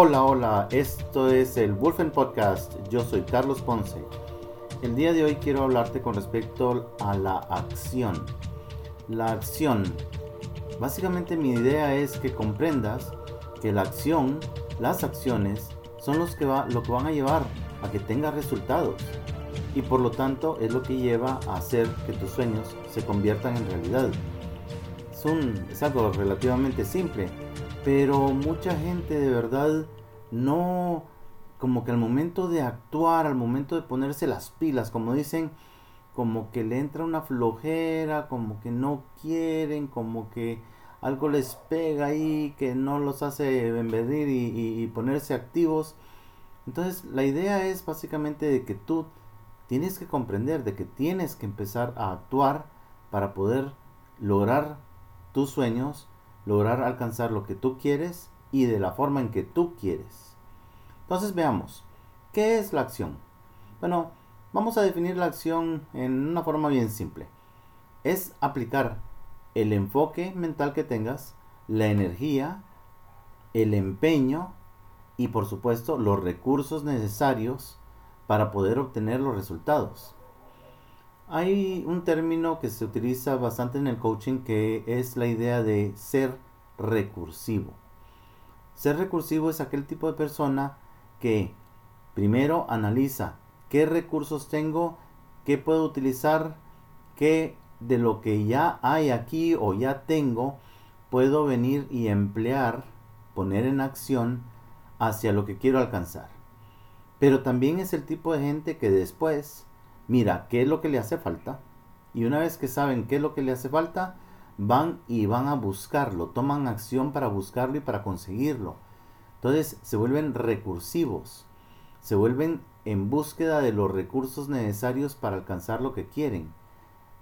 Hola, hola, esto es el Wolfen Podcast. Yo soy Carlos Ponce. El día de hoy quiero hablarte con respecto a la acción. La acción. Básicamente mi idea es que comprendas que la acción, las acciones, son los que va, lo que van a llevar a que tengas resultados. Y por lo tanto es lo que lleva a hacer que tus sueños se conviertan en realidad. Es, un, es algo relativamente simple pero mucha gente de verdad no, como que al momento de actuar, al momento de ponerse las pilas, como dicen, como que le entra una flojera, como que no quieren, como que algo les pega ahí, que no los hace envedir y, y ponerse activos. Entonces la idea es básicamente de que tú tienes que comprender, de que tienes que empezar a actuar para poder lograr tus sueños, lograr alcanzar lo que tú quieres y de la forma en que tú quieres. Entonces veamos, ¿qué es la acción? Bueno, vamos a definir la acción en una forma bien simple. Es aplicar el enfoque mental que tengas, la energía, el empeño y por supuesto los recursos necesarios para poder obtener los resultados. Hay un término que se utiliza bastante en el coaching que es la idea de ser recursivo. Ser recursivo es aquel tipo de persona que primero analiza qué recursos tengo, qué puedo utilizar, qué de lo que ya hay aquí o ya tengo puedo venir y emplear, poner en acción hacia lo que quiero alcanzar. Pero también es el tipo de gente que después mira qué es lo que le hace falta y una vez que saben qué es lo que le hace falta, van y van a buscarlo, toman acción para buscarlo y para conseguirlo. Entonces se vuelven recursivos, se vuelven en búsqueda de los recursos necesarios para alcanzar lo que quieren.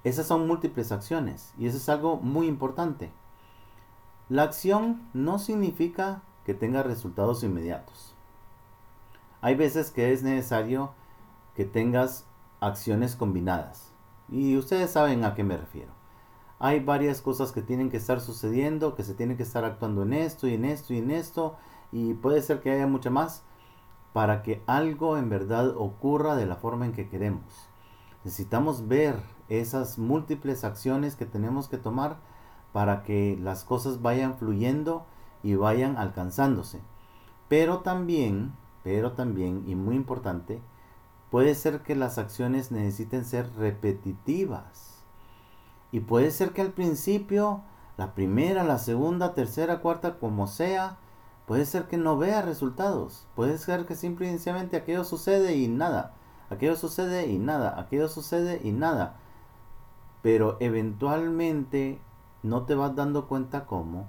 Esas son múltiples acciones y eso es algo muy importante. La acción no significa que tenga resultados inmediatos. Hay veces que es necesario que tengas acciones combinadas. Y ustedes saben a qué me refiero. Hay varias cosas que tienen que estar sucediendo, que se tiene que estar actuando en esto y en esto y en esto. Y puede ser que haya mucha más para que algo en verdad ocurra de la forma en que queremos. Necesitamos ver esas múltiples acciones que tenemos que tomar para que las cosas vayan fluyendo y vayan alcanzándose. Pero también, pero también, y muy importante, Puede ser que las acciones necesiten ser repetitivas. Y puede ser que al principio, la primera, la segunda, tercera, cuarta, como sea, puede ser que no vea resultados. Puede ser que simplemente aquello sucede y nada. Aquello sucede y nada. Aquello sucede y nada. Pero eventualmente no te vas dando cuenta cómo.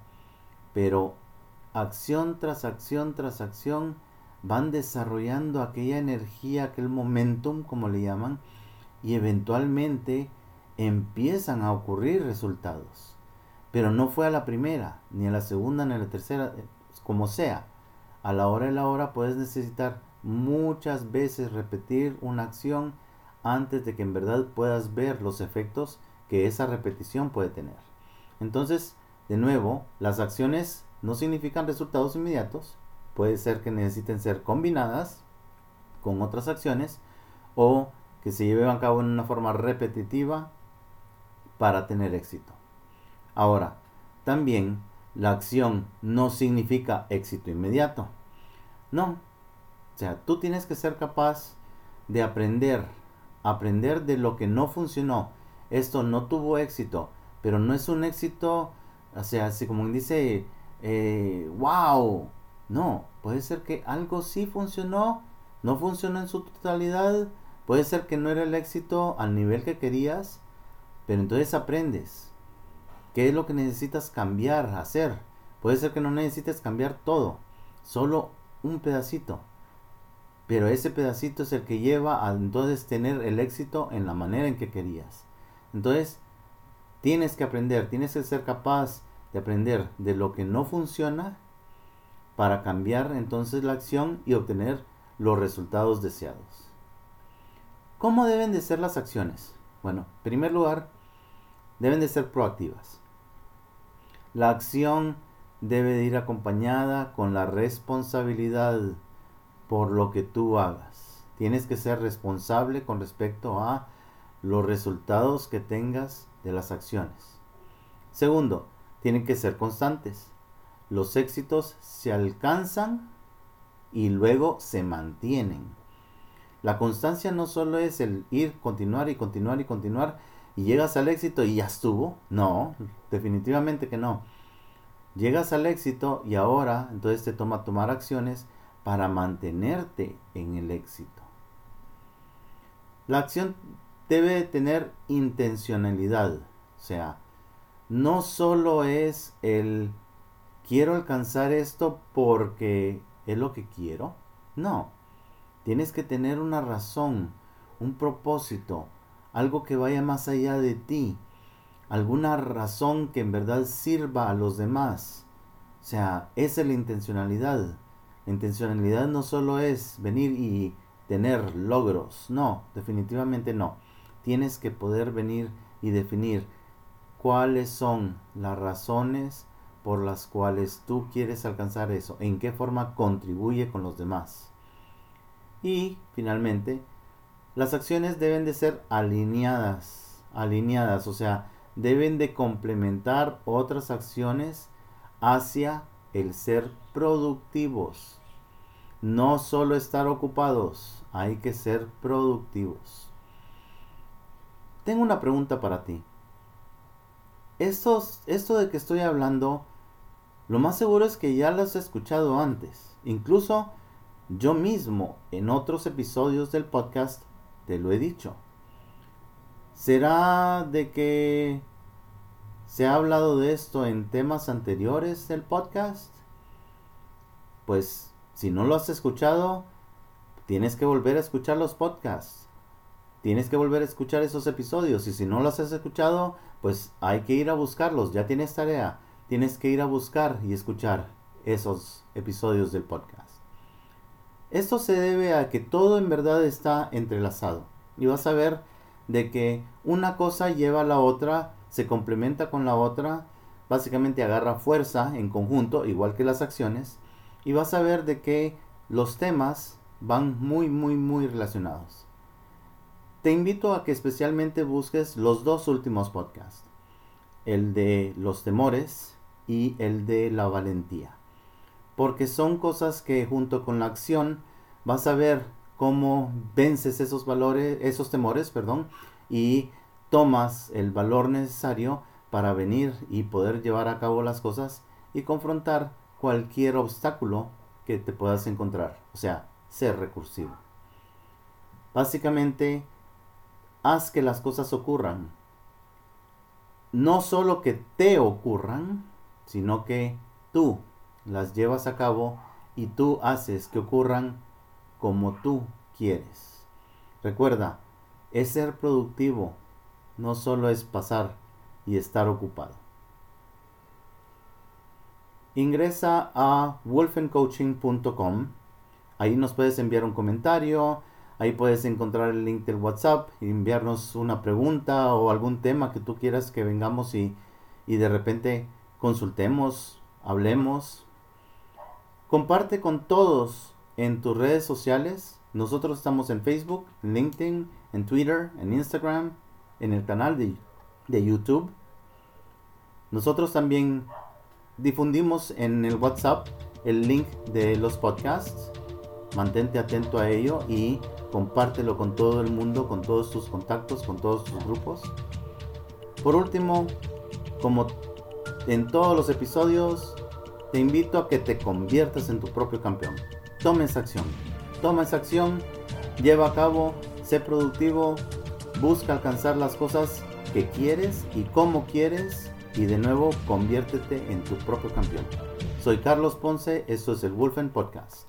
Pero acción tras acción tras acción van desarrollando aquella energía, aquel momentum, como le llaman, y eventualmente empiezan a ocurrir resultados. Pero no fue a la primera, ni a la segunda, ni a la tercera, eh, como sea. A la hora de la hora puedes necesitar muchas veces repetir una acción antes de que en verdad puedas ver los efectos que esa repetición puede tener. Entonces, de nuevo, las acciones no significan resultados inmediatos, puede ser que necesiten ser combinadas con otras acciones o que se lleven a cabo en una forma repetitiva para tener éxito. Ahora, también la acción no significa éxito inmediato. No. O sea, tú tienes que ser capaz de aprender, aprender de lo que no funcionó. Esto no tuvo éxito, pero no es un éxito, o sea, así como dice, eh, wow, no, puede ser que algo sí funcionó, no funcionó en su totalidad, puede ser que no era el éxito al nivel que querías, pero entonces aprendes. ¿Qué es lo que necesitas cambiar, hacer? Puede ser que no necesites cambiar todo, solo un pedacito. Pero ese pedacito es el que lleva a entonces tener el éxito en la manera en que querías. Entonces, tienes que aprender, tienes que ser capaz de aprender de lo que no funciona para cambiar entonces la acción y obtener los resultados deseados. ¿Cómo deben de ser las acciones? Bueno, en primer lugar, deben de ser proactivas. La acción debe de ir acompañada con la responsabilidad por lo que tú hagas. Tienes que ser responsable con respecto a los resultados que tengas de las acciones. Segundo, tienen que ser constantes. Los éxitos se alcanzan y luego se mantienen. La constancia no solo es el ir, continuar y continuar y continuar y llegas al éxito y ya estuvo. No, definitivamente que no. Llegas al éxito y ahora entonces te toma tomar acciones para mantenerte en el éxito. La acción debe tener intencionalidad, o sea, no solo es el quiero alcanzar esto porque es lo que quiero, no, tienes que tener una razón, un propósito, algo que vaya más allá de ti, alguna razón que en verdad sirva a los demás. O sea, esa es la intencionalidad. La intencionalidad no solo es venir y tener logros, no, definitivamente no. Tienes que poder venir y definir cuáles son las razones por las cuales tú quieres alcanzar eso, en qué forma contribuye con los demás. Y finalmente, las acciones deben de ser alineadas, alineadas, o sea, deben de complementar otras acciones hacia el ser productivos. No solo estar ocupados, hay que ser productivos. Tengo una pregunta para ti. Estos, esto de que estoy hablando, lo más seguro es que ya lo has escuchado antes. Incluso yo mismo en otros episodios del podcast te lo he dicho. ¿Será de que se ha hablado de esto en temas anteriores del podcast? Pues si no lo has escuchado, tienes que volver a escuchar los podcasts. Tienes que volver a escuchar esos episodios. Y si no los has escuchado, pues hay que ir a buscarlos. Ya tienes tarea. Tienes que ir a buscar y escuchar esos episodios del podcast. Esto se debe a que todo en verdad está entrelazado. Y vas a ver de que una cosa lleva a la otra, se complementa con la otra, básicamente agarra fuerza en conjunto, igual que las acciones, y vas a ver de que los temas van muy, muy, muy relacionados. Te invito a que especialmente busques los dos últimos podcasts, el de los temores y el de la valentía porque son cosas que junto con la acción vas a ver cómo vences esos valores, esos temores, perdón, y tomas el valor necesario para venir y poder llevar a cabo las cosas y confrontar cualquier obstáculo que te puedas encontrar, o sea, ser recursivo. Básicamente, haz que las cosas ocurran. No solo que te ocurran, sino que tú las llevas a cabo y tú haces que ocurran como tú quieres. Recuerda, es ser productivo, no solo es pasar y estar ocupado. Ingresa a wolfencoaching.com. Ahí nos puedes enviar un comentario, ahí puedes encontrar el link del WhatsApp, enviarnos una pregunta o algún tema que tú quieras que vengamos y, y de repente consultemos, hablemos, Comparte con todos en tus redes sociales. Nosotros estamos en Facebook, en LinkedIn, en Twitter, en Instagram, en el canal de, de YouTube. Nosotros también difundimos en el WhatsApp el link de los podcasts. Mantente atento a ello y compártelo con todo el mundo, con todos tus contactos, con todos tus grupos. Por último, como en todos los episodios, te invito a que te conviertas en tu propio campeón. Toma esa acción. Toma esa acción, lleva a cabo, sé productivo, busca alcanzar las cosas que quieres y cómo quieres y de nuevo conviértete en tu propio campeón. Soy Carlos Ponce, esto es el Wolfen Podcast.